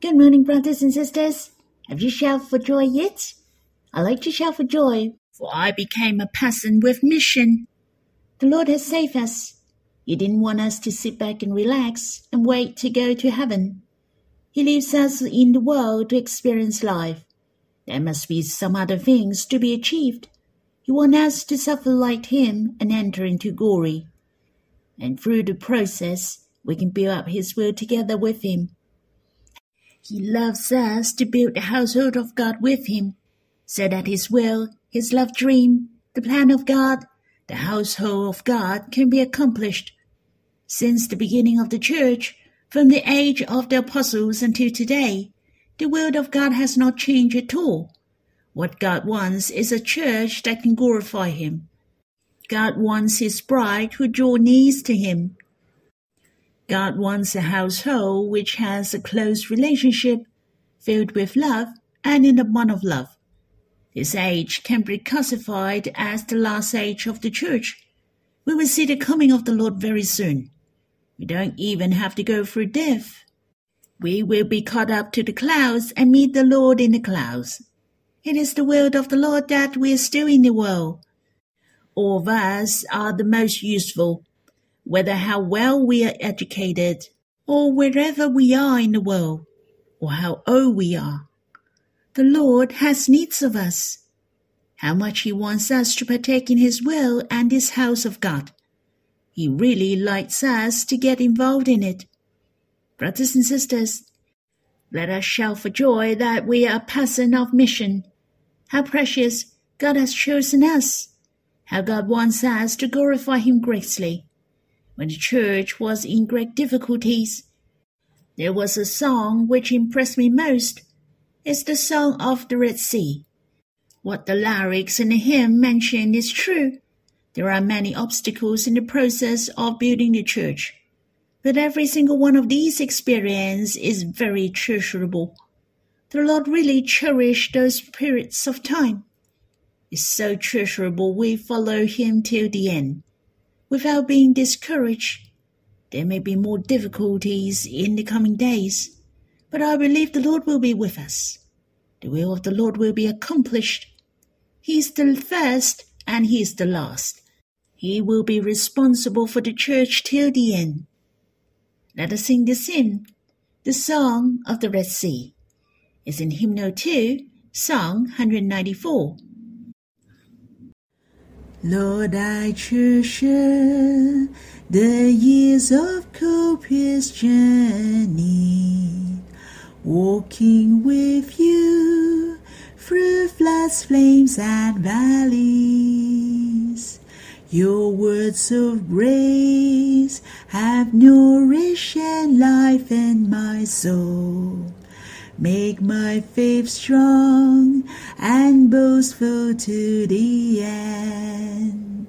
Good morning, brothers and sisters. Have you shouted for joy yet? I like to shout for joy, for I became a person with mission. The Lord has saved us. He didn't want us to sit back and relax and wait to go to heaven. He leaves us in the world to experience life. There must be some other things to be achieved. He wants us to suffer like Him and enter into glory. And through the process, we can build up His will together with Him. He loves us to build the household of God with Him, so that His will, His love dream, the plan of God, the household of God can be accomplished. Since the beginning of the Church, from the age of the apostles until today, the will of God has not changed at all. What God wants is a church that can glorify Him. God wants His bride who draw near to Him. God wants a household which has a close relationship, filled with love and in the bond of love. This age can be classified as the last age of the church. We will see the coming of the Lord very soon. We don't even have to go through death. We will be caught up to the clouds and meet the Lord in the clouds. It is the will of the Lord that we are still in the world. All of us are the most useful, whether how well we are educated, or wherever we are in the world, or how old we are. The Lord has needs of us. How much He wants us to partake in His will and His house of God. He really likes us to get involved in it. Brothers and sisters, let us shout for joy that we are a person of mission. How precious God has chosen us. How God wants us to glorify Him greatly. When the church was in great difficulties, there was a song which impressed me most. It's the song of the Red Sea. What the lyrics in the hymn mention is true. There are many obstacles in the process of building the church. But every single one of these experiences is very treasurable. The Lord really cherished those periods of time. It's so treasurable we follow Him till the end, without being discouraged. There may be more difficulties in the coming days, but I believe the Lord will be with us. The will of the Lord will be accomplished. He is the first and He is the last. He will be responsible for the church till the end. Let us sing this hymn, the Song of the Red Sea. It's in Hymnal 2, Song 194. Lord, I treasure the years of copious journey, walking with you through floods, flames, and valleys. Your words of grace have nourished and life in my soul. Make my faith strong and boastful to the end.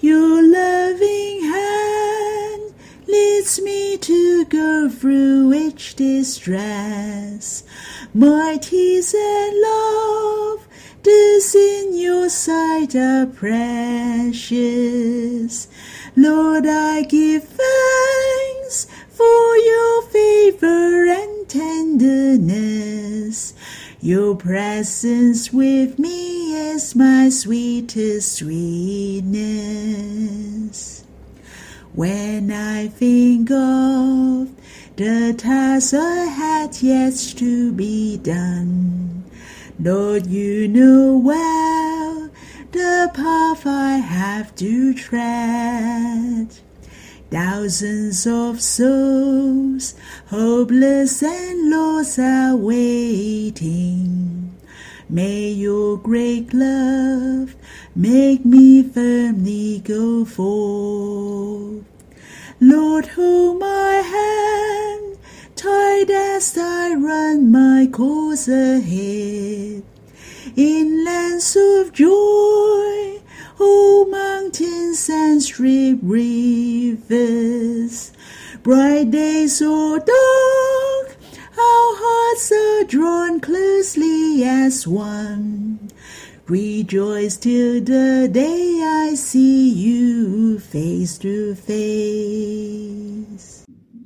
Your loving hand leads me to go through each distress. My tears and love this in your sight are precious. Lord, I give thanks for your favor and tenderness. Your presence with me is my sweetest sweetness. When I think of the task I had yet to be done, Lord, you know well the path I have to tread. Thousands of souls, hopeless and lost, are waiting. May your great love make me firmly go forth. Lord, hold my hand tight as I run my course ahead. In lands of joy, oh mountains and street rivers, bright days or dark, our hearts are drawn closely as one. Rejoice till the day I see you face to face.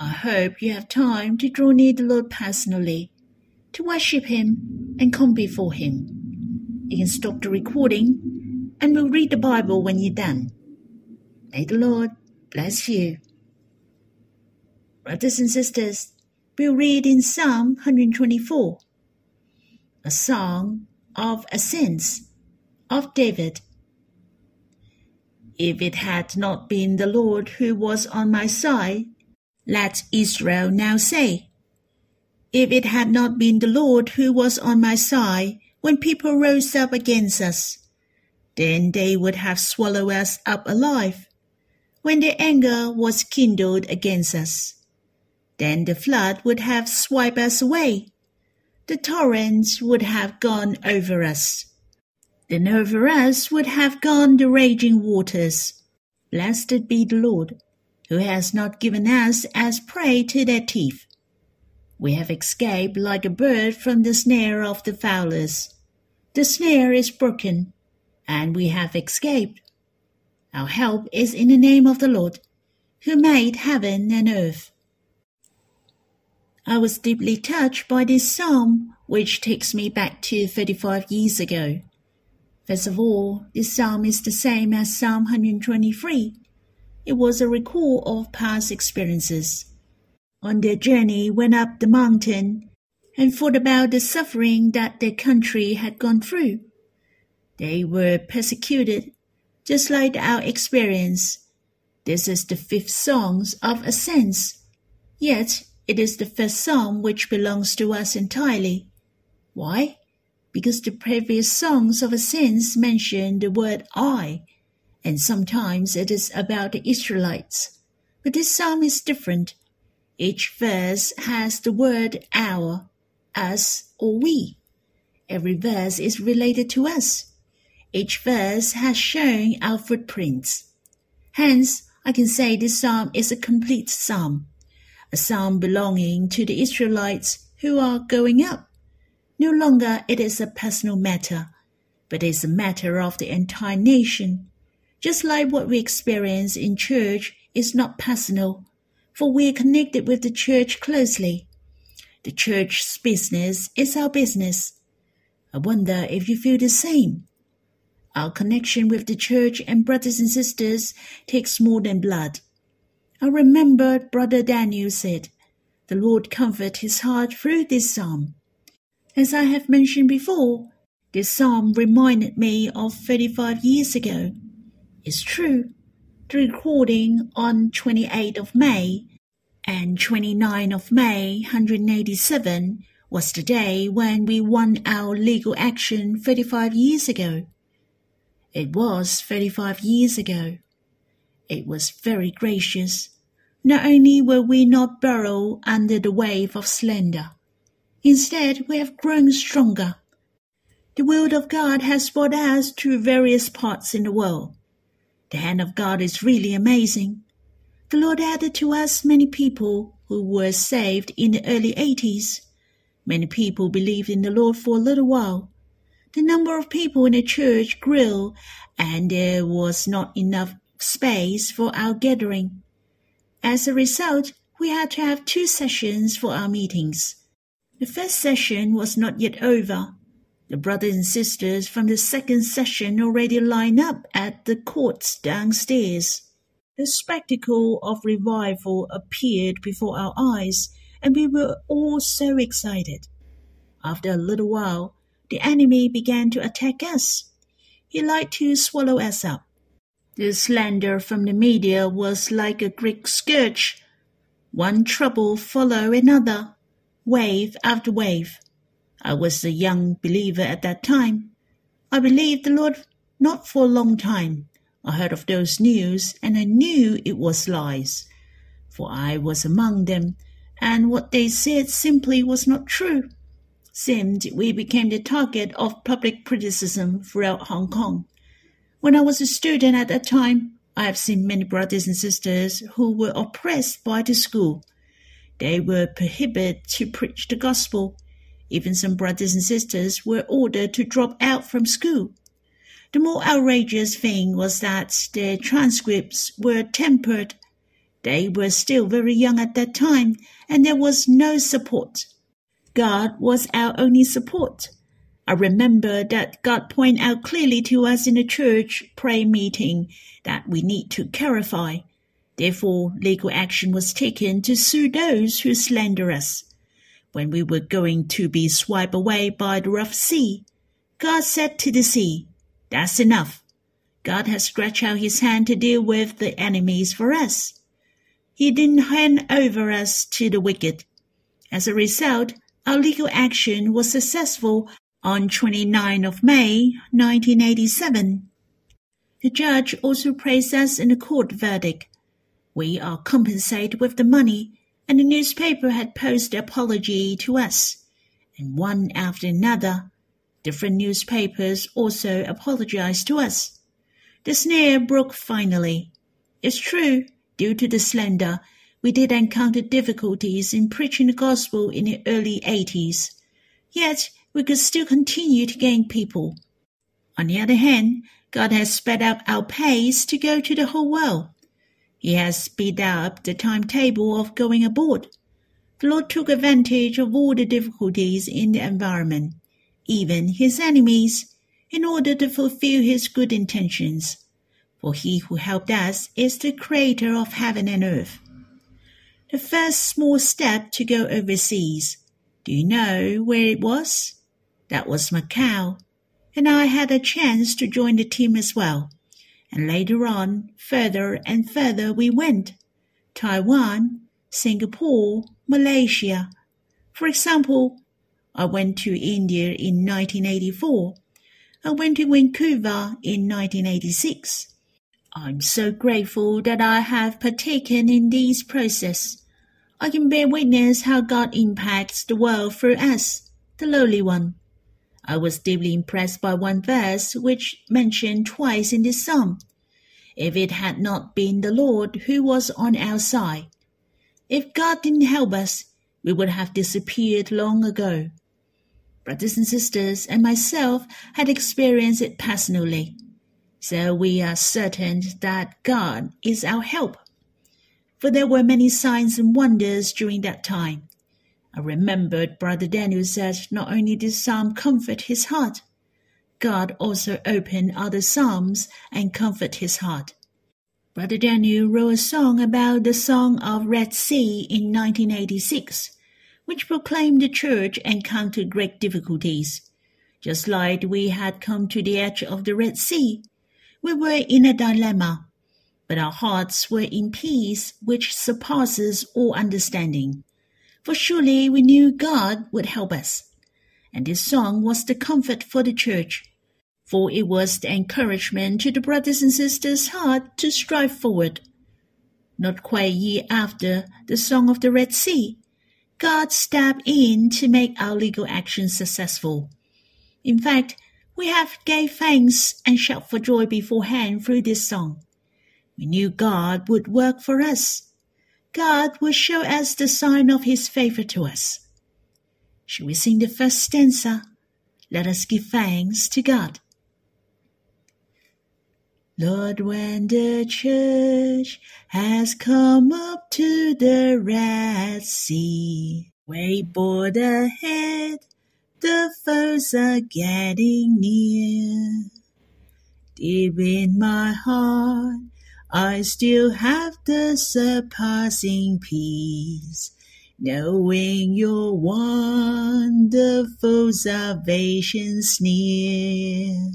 I hope you have time to draw near the Lord personally, to worship Him and come before Him. You can stop the recording and we'll read the Bible when you're done. May the Lord bless you. Brothers and sisters, we'll read in Psalm 124, a song of ascents of David. If it had not been the Lord who was on my side, let Israel now say, If it had not been the Lord who was on my side when people rose up against us, then they would have swallowed us up alive. When their anger was kindled against us, then the flood would have swept us away. The torrents would have gone over us. Then over us would have gone the raging waters. Blessed be the Lord, who has not given us as prey to their teeth. We have escaped like a bird from the snare of the fowlers. The snare is broken, and we have escaped. Our help is in the name of the Lord, who made heaven and earth. I was deeply touched by this psalm, which takes me back to 35 years ago. First of all, this psalm is the same as Psalm 123. It was a recall of past experiences. On their journey, went up the mountain and thought about the suffering that their country had gone through. They were persecuted, just like our experience. This is the fifth song of ascents. Yet it is the first psalm which belongs to us entirely. Why? Because the previous songs of ascents mention the word I, and sometimes it is about the Israelites. But this psalm is different. Each verse has the word our, us, or we. Every verse is related to us. Each verse has shown our footprints. Hence, I can say this psalm is a complete psalm a psalm belonging to the Israelites who are going up. No longer it is a personal matter, but it is a matter of the entire nation. Just like what we experience in church is not personal, for we are connected with the church closely. The church's business is our business. I wonder if you feel the same. Our connection with the church and brothers and sisters takes more than blood. I remember Brother Daniel said, The Lord comfort his heart through this psalm. As I have mentioned before, this psalm reminded me of 35 years ago. It's true, the recording on 28th of May and 29th of May 187 was the day when we won our legal action 35 years ago. It was 35 years ago. It was very gracious. Not only were we not buried under the wave of slander, instead we have grown stronger. The will of God has brought us to various parts in the world. The hand of God is really amazing. The Lord added to us many people who were saved in the early 80s. Many people believed in the Lord for a little while. The number of people in the church grew, and there was not enough space for our gathering. As a result, we had to have two sessions for our meetings. The first session was not yet over. The brothers and sisters from the second session already lined up at the courts downstairs. The spectacle of revival appeared before our eyes, and we were all so excited. After a little while, the enemy began to attack us. He liked to swallow us up. The slander from the media was like a Greek scourge. One trouble followed another, wave after wave. I was a young believer at that time. I believed the Lord not for a long time. I heard of those news, and I knew it was lies, for I was among them, and what they said simply was not true. Seemed we became the target of public criticism throughout Hong Kong. When I was a student at that time, I have seen many brothers and sisters who were oppressed by the school. They were prohibited to preach the gospel. Even some brothers and sisters were ordered to drop out from school. The more outrageous thing was that their transcripts were tempered. They were still very young at that time, and there was no support. God was our only support. I remember that God pointed out clearly to us in a church prayer meeting that we need to clarify. Therefore, legal action was taken to sue those who slander us. When we were going to be swiped away by the rough sea, God said to the sea, That's enough. God has stretched out his hand to deal with the enemies for us. He didn't hand over us to the wicked. As a result, our legal action was successful on 29 of May 1987. The judge also praised us in the court verdict. We are compensated with the money, and the newspaper had posted apology to us. And one after another, different newspapers also apologized to us. The snare broke finally. It's true, due to the slander, we did encounter difficulties in preaching the gospel in the early 80s. Yet, we could still continue to gain people. On the other hand, God has sped up our pace to go to the whole world. He has sped up the timetable of going abroad. The Lord took advantage of all the difficulties in the environment, even his enemies, in order to fulfill his good intentions. For he who helped us is the creator of heaven and earth. The first small step to go overseas. Do you know where it was? That was Macau. And I had a chance to join the team as well. And later on, further and further we went. Taiwan, Singapore, Malaysia. For example, I went to India in 1984. I went to Vancouver in 1986. I'm so grateful that I have partaken in this process. I can bear witness how God impacts the world through us, the lowly one. I was deeply impressed by one verse which mentioned twice in this psalm. If it had not been the Lord who was on our side, if God didn't help us, we would have disappeared long ago. Brothers and sisters and myself had experienced it personally, so we are certain that God is our help. For there were many signs and wonders during that time. I remembered Brother Daniel said not only did Psalm comfort his heart, God also opened other Psalms and comfort his heart. Brother Daniel wrote a song about the Song of Red Sea in 1986 which proclaimed the church encountered great difficulties. Just like we had come to the edge of the Red Sea, we were in a dilemma, but our hearts were in peace which surpasses all understanding. For surely we knew God would help us. And this song was the comfort for the church, for it was the encouragement to the brothers and sisters' heart to strive forward. Not quite a year after the Song of the Red Sea, God stepped in to make our legal action successful. In fact, we have gave thanks and shout for joy beforehand through this song. We knew God would work for us. God would show us the sign of his favor to us. Shall we sing the first stanza? Let us give thanks to God. Lord, when the church has come up to the Red Sea, way board ahead, the foes are getting near. Deep in my heart, I still have the surpassing peace, knowing your wonderful salvation's near.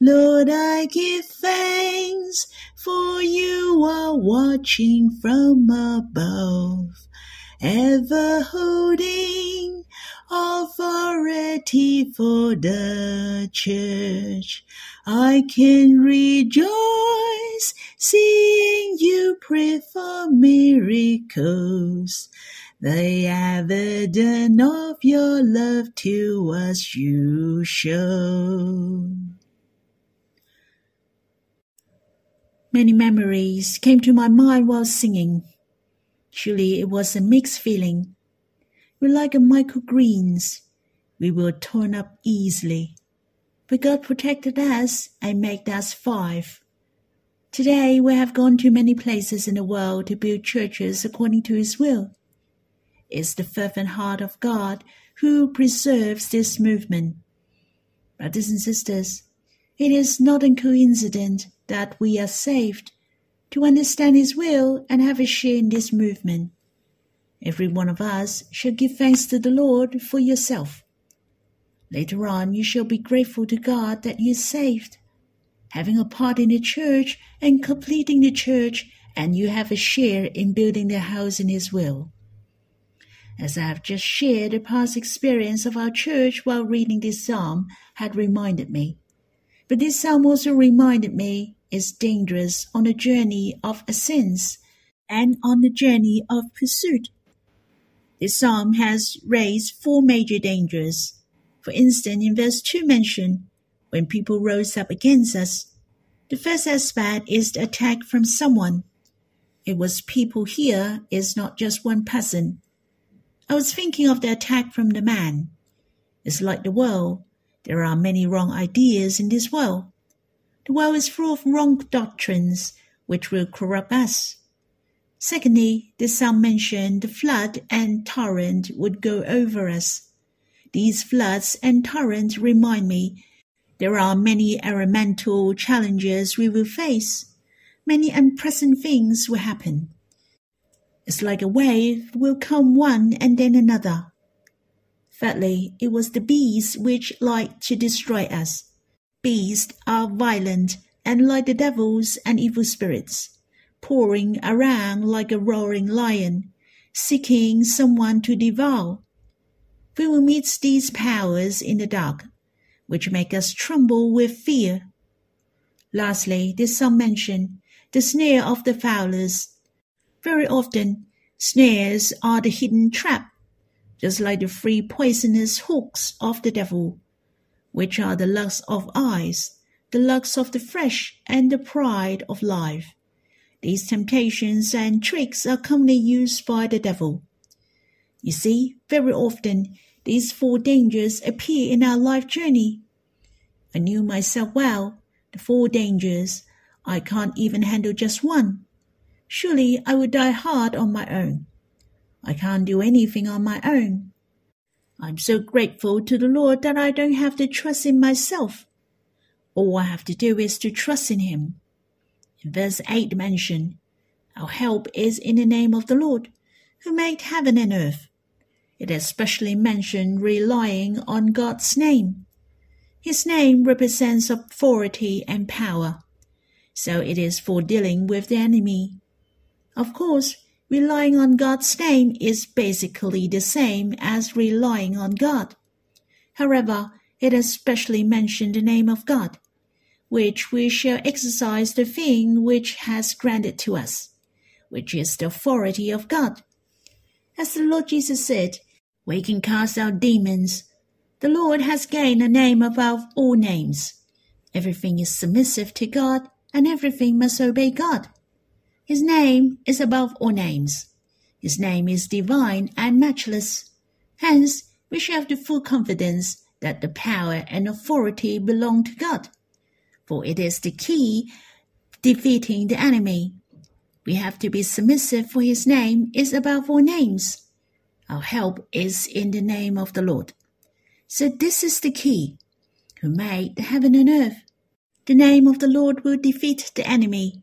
Lord, I give thanks, for you are watching from above, ever holding authority for the church. I can rejoice, seeing you pray for miracles. The evidence of your love to us you show. Many memories came to my mind while singing. Surely it was a mixed feeling. We like microgreens. We were torn up easily. But God protected us and made us five. Today we have gone to many places in the world to build churches according to His will. It's the fervent heart of God who preserves this movement. Brothers and sisters, it is not a coincidence that we are saved to understand His will and have a share in this movement. Every one of us shall give thanks to the Lord for yourself. Later on, you shall be grateful to God that you are saved, having a part in the church and completing the church, and you have a share in building the house in His will. As I have just shared, the past experience of our church while reading this psalm had reminded me. But this psalm also reminded me is dangerous on the journey of ascents and on the journey of pursuit. This psalm has raised four major dangers. For instance, in verse 2 mentioned, when people rose up against us, the first aspect is the attack from someone. It was people here is not just one person. I was thinking of the attack from the man. It's like the world. There are many wrong ideas in this world. The world is full of wrong doctrines which will corrupt us. Secondly, the psalm mentioned the flood and torrent would go over us. These floods and torrents remind me there are many elemental challenges we will face. Many unpleasant things will happen. It's like a wave will come one and then another. Thirdly, it was the bees which like to destroy us. Beasts are violent and like the devils and evil spirits, pouring around like a roaring lion, seeking someone to devour. We will meet these powers in the dark, which make us tremble with fear. Lastly, there's some mention the snare of the fowlers very often, snares are the hidden trap, just like the three poisonous hooks of the devil, which are the lust of eyes, the lust of the flesh, and the pride of life. These temptations and tricks are commonly used by the devil. You see, very often these four dangers appear in our life journey. I knew myself well, the four dangers. I can't even handle just one. Surely I would die hard on my own. I can't do anything on my own. I'm so grateful to the Lord that I don't have to trust in myself. All I have to do is to trust in Him. Verse 8 mentioned, Our help is in the name of the Lord, who made heaven and earth. It especially mentioned relying on God's name. His name represents authority and power, so it is for dealing with the enemy. Of course, relying on God's name is basically the same as relying on God. However, it especially mentioned the name of God, which we shall exercise the thing which has granted to us, which is the authority of God. As the Lord Jesus said, we can cast out demons. The Lord has gained a name above all names. Everything is submissive to God, and everything must obey God. His name is above all names. His name is divine and matchless. Hence, we shall have the full confidence that the power and authority belong to God, for it is the key defeating the enemy. We have to be submissive, for his name is above all names. Our help is in the name of the Lord. So this is the key, who made the heaven and earth. The name of the Lord will defeat the enemy.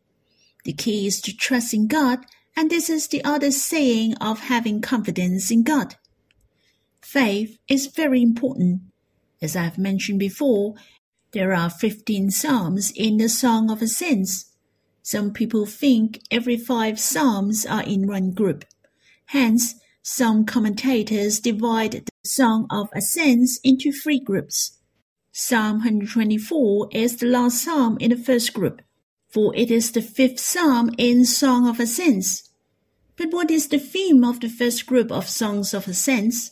The key is to trust in God, and this is the other saying of having confidence in God. Faith is very important. As I've mentioned before, there are 15 psalms in the Song of Ascents. Some people think every five psalms are in one group. Hence, some commentators divide the Song of Ascents into three groups. Psalm 124 is the last psalm in the first group for it is the fifth psalm in Song of Ascents. But what is the theme of the first group of Songs of Ascents?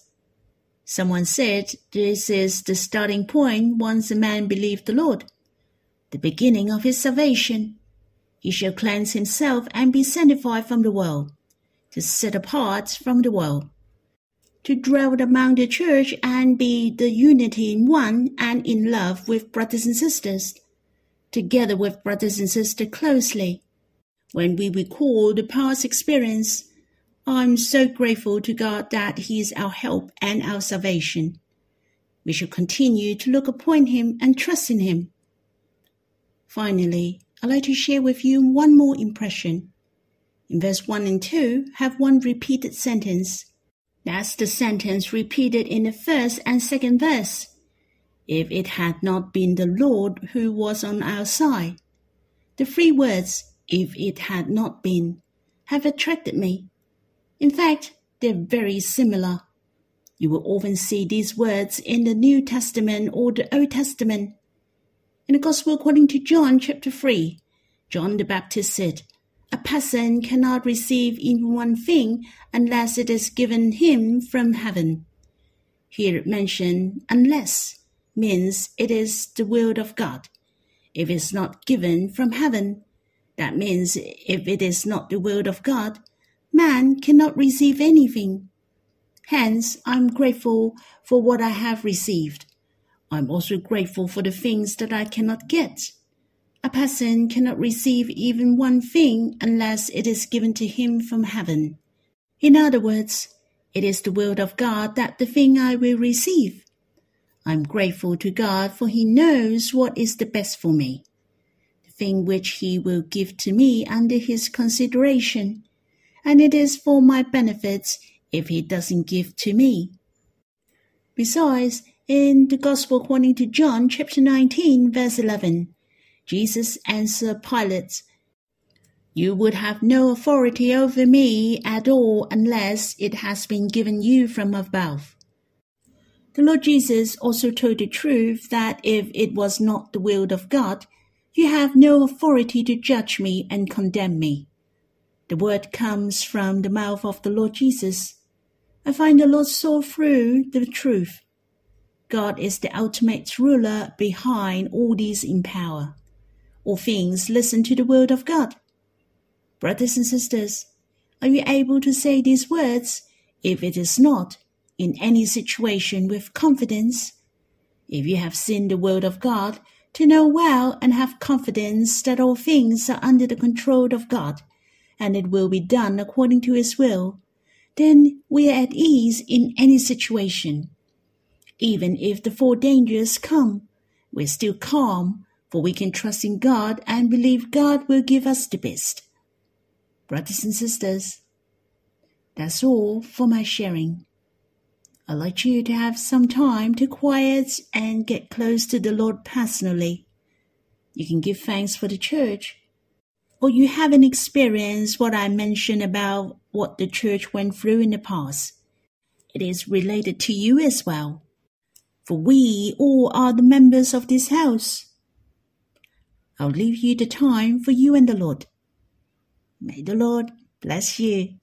Someone said this is the starting point once a man believed the Lord, the beginning of his salvation. He shall cleanse himself and be sanctified from the world, to set apart from the world, to dwell among the church and be the unity in one and in love with brothers and sisters together with brothers and sisters closely. When we recall the past experience, I'm so grateful to God that He is our help and our salvation. We should continue to look upon Him and trust in Him. Finally, I'd like to share with you one more impression. In verse 1 and 2, have one repeated sentence. That's the sentence repeated in the first and second verse. If it had not been the Lord who was on our side. The three words, if it had not been, have attracted me. In fact, they're very similar. You will often see these words in the New Testament or the Old Testament. In the Gospel according to John chapter 3, John the Baptist said, A person cannot receive even one thing unless it is given him from heaven. Here it mentioned unless means it is the will of God. If it's not given from heaven, that means if it is not the will of God, man cannot receive anything. Hence, I'm grateful for what I have received. I'm also grateful for the things that I cannot get. A person cannot receive even one thing unless it is given to him from heaven. In other words, it is the will of God that the thing I will receive. I'm grateful to God for He knows what is the best for me, the thing which He will give to me under His consideration and it is for my benefit if he doesn't give to me. Besides, in the Gospel according to John chapter 19 verse 11, Jesus answered Pilate, You would have no authority over me at all unless it has been given you from above. The Lord Jesus also told the truth that if it was not the will of God, you have no authority to judge me and condemn me. The word comes from the mouth of the Lord Jesus. I find the Lord saw through the truth. God is the ultimate ruler behind all these in power. All things listen to the word of God. Brothers and sisters, are you able to say these words, if it is not, in any situation with confidence? If you have seen the word of God, to know well and have confidence that all things are under the control of God, and it will be done according to His will, then we are at ease in any situation. Even if the four dangers come, we're still calm, for we can trust in God and believe God will give us the best. Brothers and sisters, that's all for my sharing. I'd like you to have some time to quiet and get close to the Lord personally. You can give thanks for the church or you haven't experienced what I mentioned about what the church went through in the past. It is related to you as well. For we all are the members of this house. I'll leave you the time for you and the Lord. May the Lord bless you.